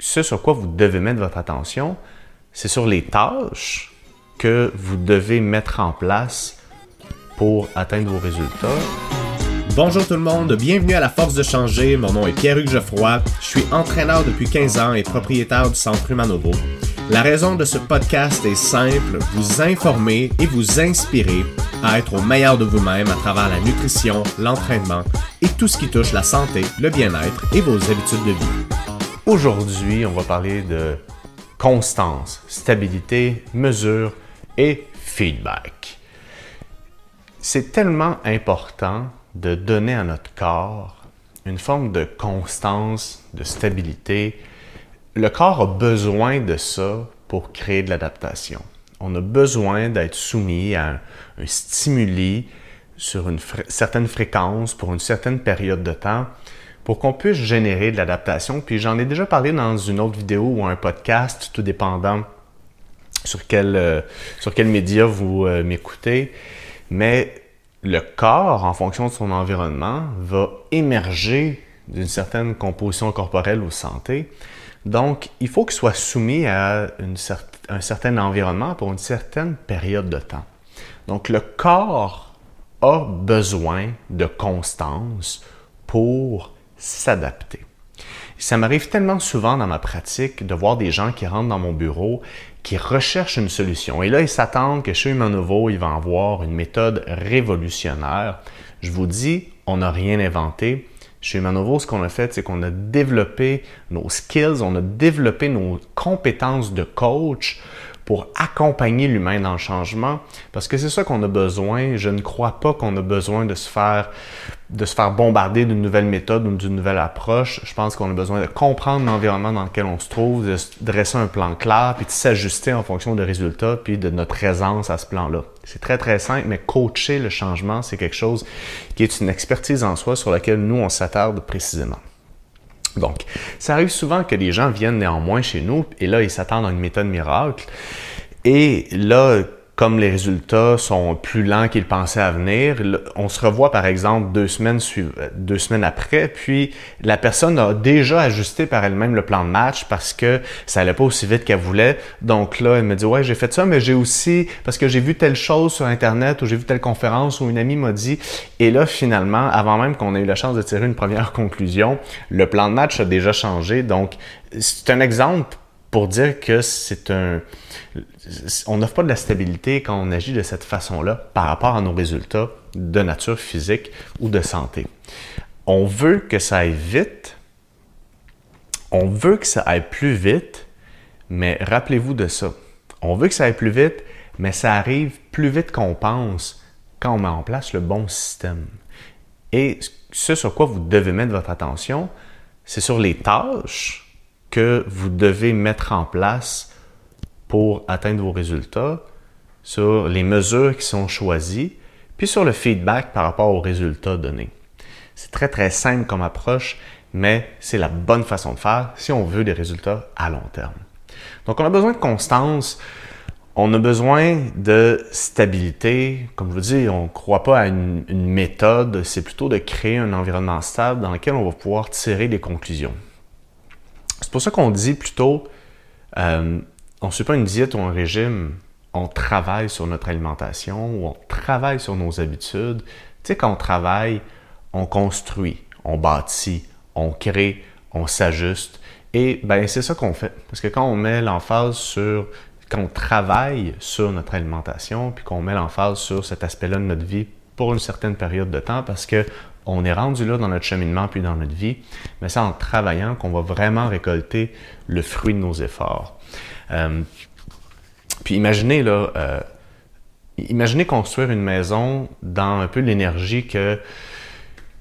ce sur quoi vous devez mettre votre attention, c'est sur les tâches que vous devez mettre en place pour atteindre vos résultats. Bonjour tout le monde, bienvenue à la Force de changer. Mon nom est Pierre-Hugues Geoffroy. Je suis entraîneur depuis 15 ans et propriétaire du Centre Humanovo. La raison de ce podcast est simple, vous informer et vous inspirer à être au meilleur de vous-même à travers la nutrition, l'entraînement et tout ce qui touche la santé, le bien-être et vos habitudes de vie. Aujourd'hui, on va parler de constance, stabilité, mesure et feedback. C'est tellement important de donner à notre corps une forme de constance, de stabilité. Le corps a besoin de ça pour créer de l'adaptation. On a besoin d'être soumis à un, stimuli sur une certaine fréquence pour une certaine période de temps pour qu'on puisse générer de l'adaptation. Puis j'en ai déjà parlé dans une autre vidéo ou un podcast, tout dépendant sur quel, euh, sur quel média vous euh, m'écoutez. Mais le corps, en fonction de son environnement, va émerger d'une certaine composition corporelle ou santé. Donc, il faut qu'il soit soumis à un certain environnement pour une certaine période de temps. Donc, le corps a besoin de constance pour s'adapter. Ça m'arrive tellement souvent dans ma pratique de voir des gens qui rentrent dans mon bureau, qui recherchent une solution. Et là, ils s'attendent que chez Human Nouveau, il va avoir une méthode révolutionnaire. Je vous dis, on n'a rien inventé. Chez Humanovo, ce qu'on a fait, c'est qu'on a développé nos skills, on a développé nos compétences de coach pour accompagner l'humain dans le changement, parce que c'est ça qu'on a besoin. Je ne crois pas qu'on a besoin de se faire de se faire bombarder d'une nouvelle méthode ou d'une nouvelle approche. Je pense qu'on a besoin de comprendre l'environnement dans lequel on se trouve, de dresser un plan clair, puis de s'ajuster en fonction des résultats, puis de notre présence à ce plan-là. C'est très très simple, mais coacher le changement, c'est quelque chose qui est une expertise en soi sur laquelle nous on s'attarde précisément. Donc, ça arrive souvent que les gens viennent néanmoins chez nous et là, ils s'attendent à une méthode miracle. Et là, comme les résultats sont plus lents qu'ils pensaient à venir, on se revoit par exemple deux semaines, deux semaines après, puis la personne a déjà ajusté par elle-même le plan de match parce que ça allait pas aussi vite qu'elle voulait. Donc là, elle me dit ouais j'ai fait ça, mais j'ai aussi parce que j'ai vu telle chose sur internet ou j'ai vu telle conférence ou une amie m'a dit. Et là finalement, avant même qu'on ait eu la chance de tirer une première conclusion, le plan de match a déjà changé. Donc c'est un exemple pour dire que c'est un. On n'offre pas de la stabilité quand on agit de cette façon-là par rapport à nos résultats de nature physique ou de santé. On veut que ça aille vite, on veut que ça aille plus vite, mais rappelez-vous de ça. On veut que ça aille plus vite, mais ça arrive plus vite qu'on pense quand on met en place le bon système. Et ce sur quoi vous devez mettre votre attention, c'est sur les tâches que vous devez mettre en place pour atteindre vos résultats, sur les mesures qui sont choisies, puis sur le feedback par rapport aux résultats donnés. C'est très très simple comme approche, mais c'est la bonne façon de faire si on veut des résultats à long terme. Donc on a besoin de constance, on a besoin de stabilité. Comme je vous dis, on ne croit pas à une, une méthode, c'est plutôt de créer un environnement stable dans lequel on va pouvoir tirer des conclusions. C'est pour ça qu'on dit plutôt, euh, on ne suit pas une diète ou un régime, on travaille sur notre alimentation ou on travaille sur nos habitudes. Tu sais, quand on travaille, on construit, on bâtit, on crée, on s'ajuste. Et ben c'est ça qu'on fait. Parce que quand on met l'emphase sur, quand on travaille sur notre alimentation, puis qu'on met l'emphase sur cet aspect-là de notre vie pour une certaine période de temps, parce que on est rendu là dans notre cheminement puis dans notre vie, mais c'est en travaillant qu'on va vraiment récolter le fruit de nos efforts. Euh, puis imaginez là, euh, imaginez construire une maison dans un peu l'énergie que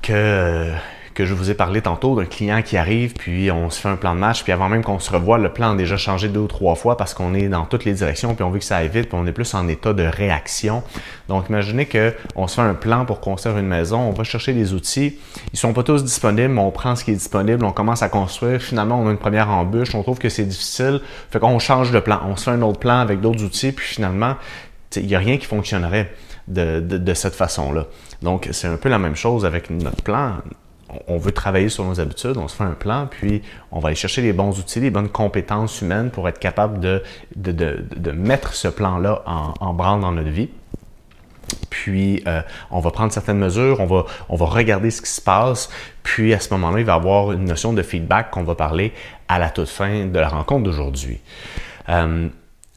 que que je vous ai parlé tantôt d'un client qui arrive, puis on se fait un plan de match, puis avant même qu'on se revoie, le plan a déjà changé deux ou trois fois parce qu'on est dans toutes les directions, puis on veut que ça aille vite, puis on est plus en état de réaction. Donc, imaginez qu'on se fait un plan pour construire une maison, on va chercher des outils, ils sont pas tous disponibles, mais on prend ce qui est disponible, on commence à construire, finalement, on a une première embûche, on trouve que c'est difficile, fait qu'on change de plan, on se fait un autre plan avec d'autres outils, puis finalement, il n'y a rien qui fonctionnerait de, de cette façon-là. Donc, c'est un peu la même chose avec notre plan on veut travailler sur nos habitudes, on se fait un plan, puis on va aller chercher les bons outils, les bonnes compétences humaines pour être capable de, mettre ce plan-là en, branle dans notre vie. Puis, euh, on va prendre certaines mesures, on va, on va regarder ce qui se passe. Puis, à ce moment-là, il va y avoir une notion de feedback qu'on va parler à la toute fin de la rencontre d'aujourd'hui. Euh,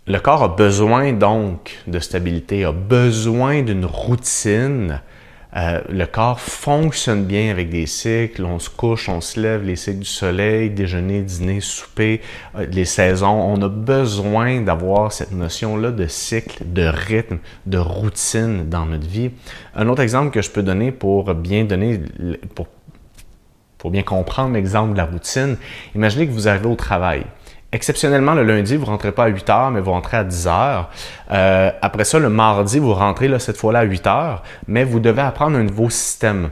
le corps a besoin donc de stabilité, a besoin d'une routine euh, le corps fonctionne bien avec des cycles. On se couche, on se lève, les cycles du soleil, déjeuner, dîner, souper, euh, les saisons. On a besoin d'avoir cette notion-là de cycle, de rythme, de routine dans notre vie. Un autre exemple que je peux donner pour bien donner, pour, pour bien comprendre l'exemple de la routine, imaginez que vous arrivez au travail. Exceptionnellement, le lundi, vous rentrez pas à 8 heures, mais vous rentrez à 10 heures. Euh, après ça, le mardi, vous rentrez là, cette fois-là à 8 heures, mais vous devez apprendre un nouveau système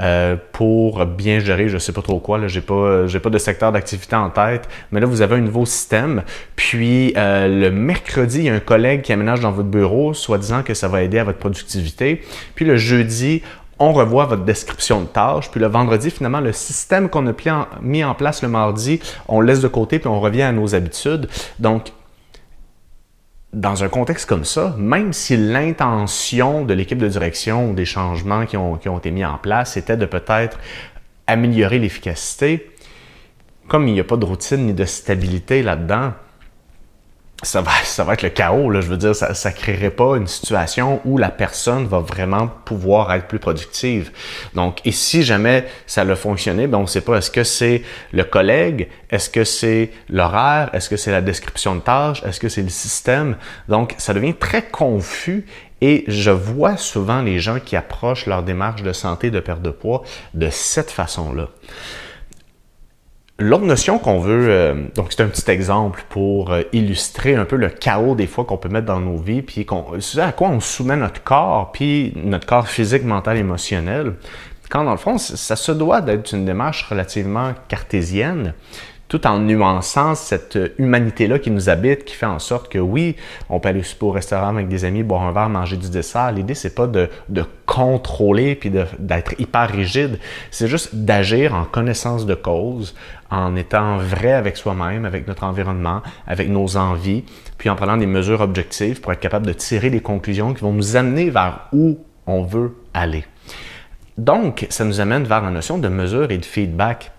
euh, pour bien gérer, je sais pas trop quoi, là, j'ai pas, pas de secteur d'activité en tête, mais là, vous avez un nouveau système. Puis, euh, le mercredi, il y a un collègue qui aménage dans votre bureau, soit disant que ça va aider à votre productivité. Puis, le jeudi, on revoit votre description de tâches, puis le vendredi, finalement, le système qu'on a mis en place le mardi, on laisse de côté, puis on revient à nos habitudes. Donc, dans un contexte comme ça, même si l'intention de l'équipe de direction ou des changements qui ont, qui ont été mis en place était de peut-être améliorer l'efficacité, comme il n'y a pas de routine ni de stabilité là-dedans, ça va, ça va être le chaos. Là. Je veux dire, ça ne créerait pas une situation où la personne va vraiment pouvoir être plus productive. Donc, et si jamais ça a fonctionné, ben on ne sait pas est-ce que c'est le collègue, est-ce que c'est l'horaire, est-ce que c'est la description de tâche, est-ce que c'est le système? Donc, ça devient très confus et je vois souvent les gens qui approchent leur démarche de santé, de perte de poids de cette façon-là. L'autre notion qu'on veut, euh, donc c'est un petit exemple pour euh, illustrer un peu le chaos des fois qu'on peut mettre dans nos vies, puis qu'on, à quoi on soumet notre corps, puis notre corps physique, mental, émotionnel. Quand dans le fond, ça se doit d'être une démarche relativement cartésienne, tout en nuançant cette humanité-là qui nous habite, qui fait en sorte que oui, on peut aller au restaurant avec des amis, boire un verre, manger du dessert. L'idée, c'est pas de, de, contrôler puis d'être hyper rigide. C'est juste d'agir en connaissance de cause, en étant vrai avec soi-même, avec notre environnement, avec nos envies, puis en prenant des mesures objectives pour être capable de tirer des conclusions qui vont nous amener vers où on veut aller. Donc, ça nous amène vers la notion de mesure et de feedback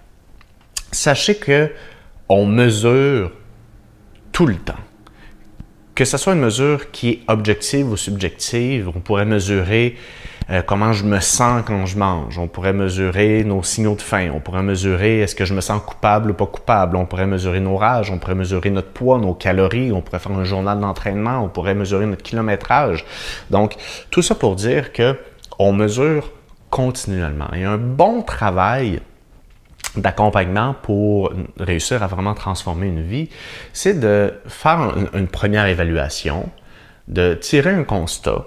sachez que on mesure tout le temps. Que ce soit une mesure qui est objective ou subjective, on pourrait mesurer euh, comment je me sens quand je mange, on pourrait mesurer nos signaux de faim, on pourrait mesurer est-ce que je me sens coupable ou pas coupable, on pourrait mesurer nos rages, on pourrait mesurer notre poids, nos calories, on pourrait faire un journal d'entraînement, on pourrait mesurer notre kilométrage. Donc, tout ça pour dire que on mesure continuellement. Et un bon travail d'accompagnement pour réussir à vraiment transformer une vie, c'est de faire une, première évaluation, de tirer un constat,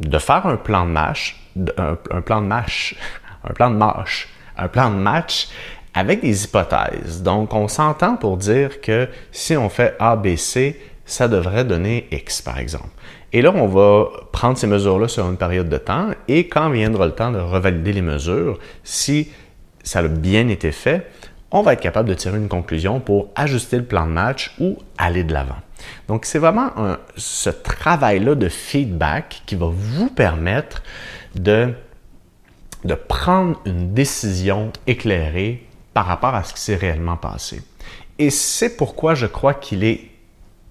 de faire un plan de match, un, plan de match, un plan de match, un plan de match avec des hypothèses. Donc, on s'entend pour dire que si on fait A, B, C, ça devrait donner X, par exemple. Et là, on va prendre ces mesures-là sur une période de temps et quand viendra le temps de revalider les mesures, si ça a bien été fait, on va être capable de tirer une conclusion pour ajuster le plan de match ou aller de l'avant. Donc, c'est vraiment ce travail-là de feedback qui va vous permettre de, de prendre une décision éclairée par rapport à ce qui s'est réellement passé. Et c'est pourquoi je crois qu'il est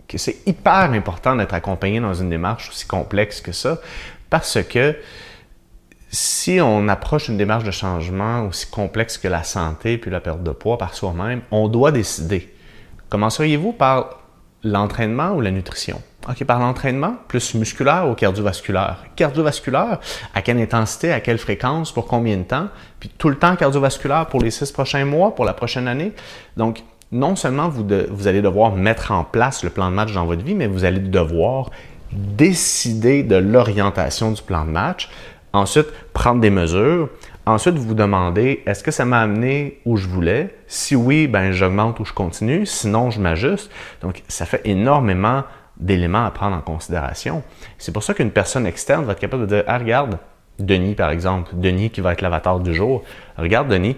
que c'est hyper important d'être accompagné dans une démarche aussi complexe que ça, parce que si on approche une démarche de changement aussi complexe que la santé puis la perte de poids par soi-même, on doit décider. Commenceriez-vous par l'entraînement ou la nutrition? OK, par l'entraînement, plus musculaire ou cardiovasculaire? Cardiovasculaire, à quelle intensité, à quelle fréquence, pour combien de temps? Puis tout le temps cardiovasculaire pour les six prochains mois, pour la prochaine année? Donc, non seulement vous, vous allez devoir mettre en place le plan de match dans votre vie, mais vous allez devoir décider de l'orientation du plan de match, Ensuite, prendre des mesures. Ensuite, vous vous demandez, est-ce que ça m'a amené où je voulais? Si oui, ben j'augmente ou je continue. Sinon, je m'ajuste. Donc, ça fait énormément d'éléments à prendre en considération. C'est pour ça qu'une personne externe va être capable de dire, ah, regarde, Denis, par exemple, Denis qui va être l'avatar du jour. Regarde, Denis,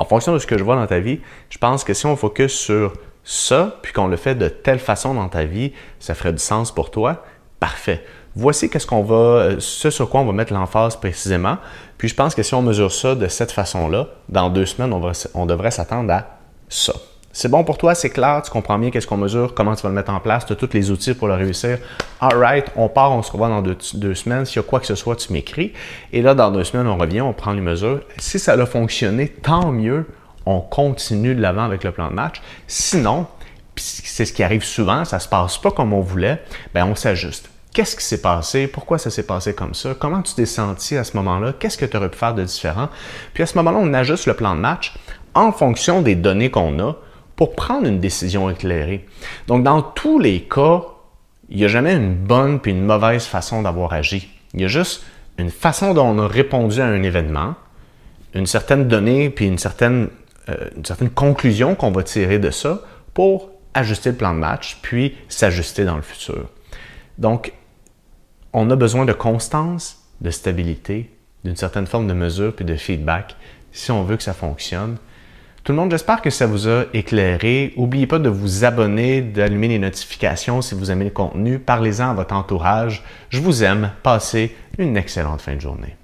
en fonction de ce que je vois dans ta vie, je pense que si on focus sur ça, puis qu'on le fait de telle façon dans ta vie, ça ferait du sens pour toi. Parfait. Voici qu'est-ce qu'on va, euh, ce sur quoi on va mettre l'emphase précisément. Puis je pense que si on mesure ça de cette façon-là, dans deux semaines, on, devrait s'attendre à ça. C'est bon pour toi, c'est clair, tu comprends bien qu'est-ce qu'on mesure, comment tu vas le mettre en place, tu as tous les outils pour le réussir. Alright, on part, on se revoit dans deux, semaines. S'il y a quoi que ce soit, tu m'écris. Et là, dans deux semaines, on revient, on prend les mesures. Si ça a fonctionné, tant mieux, on continue de l'avant avec le plan de match. Sinon, c'est ce qui arrive souvent, ça se passe pas comme on voulait, ben on s'ajuste. Qu'est-ce qui s'est passé? Pourquoi ça s'est passé comme ça? Comment tu t'es senti à ce moment-là? Qu'est-ce que tu aurais pu faire de différent? Puis à ce moment-là, on ajuste le plan de match en fonction des données qu'on a pour prendre une décision éclairée. Donc, dans tous les cas, il n'y a jamais une bonne puis une mauvaise façon d'avoir agi. Il y a juste une façon dont on a répondu à un événement, une certaine donnée puis une certaine, euh, une certaine conclusion qu'on va tirer de ça pour ajuster le plan de match puis s'ajuster dans le futur. Donc, on a besoin de constance, de stabilité, d'une certaine forme de mesure puis de feedback si on veut que ça fonctionne. Tout le monde, j'espère que ça vous a éclairé. N'oubliez pas de vous abonner, d'allumer les notifications si vous aimez le contenu. Parlez-en à votre entourage. Je vous aime. Passez une excellente fin de journée.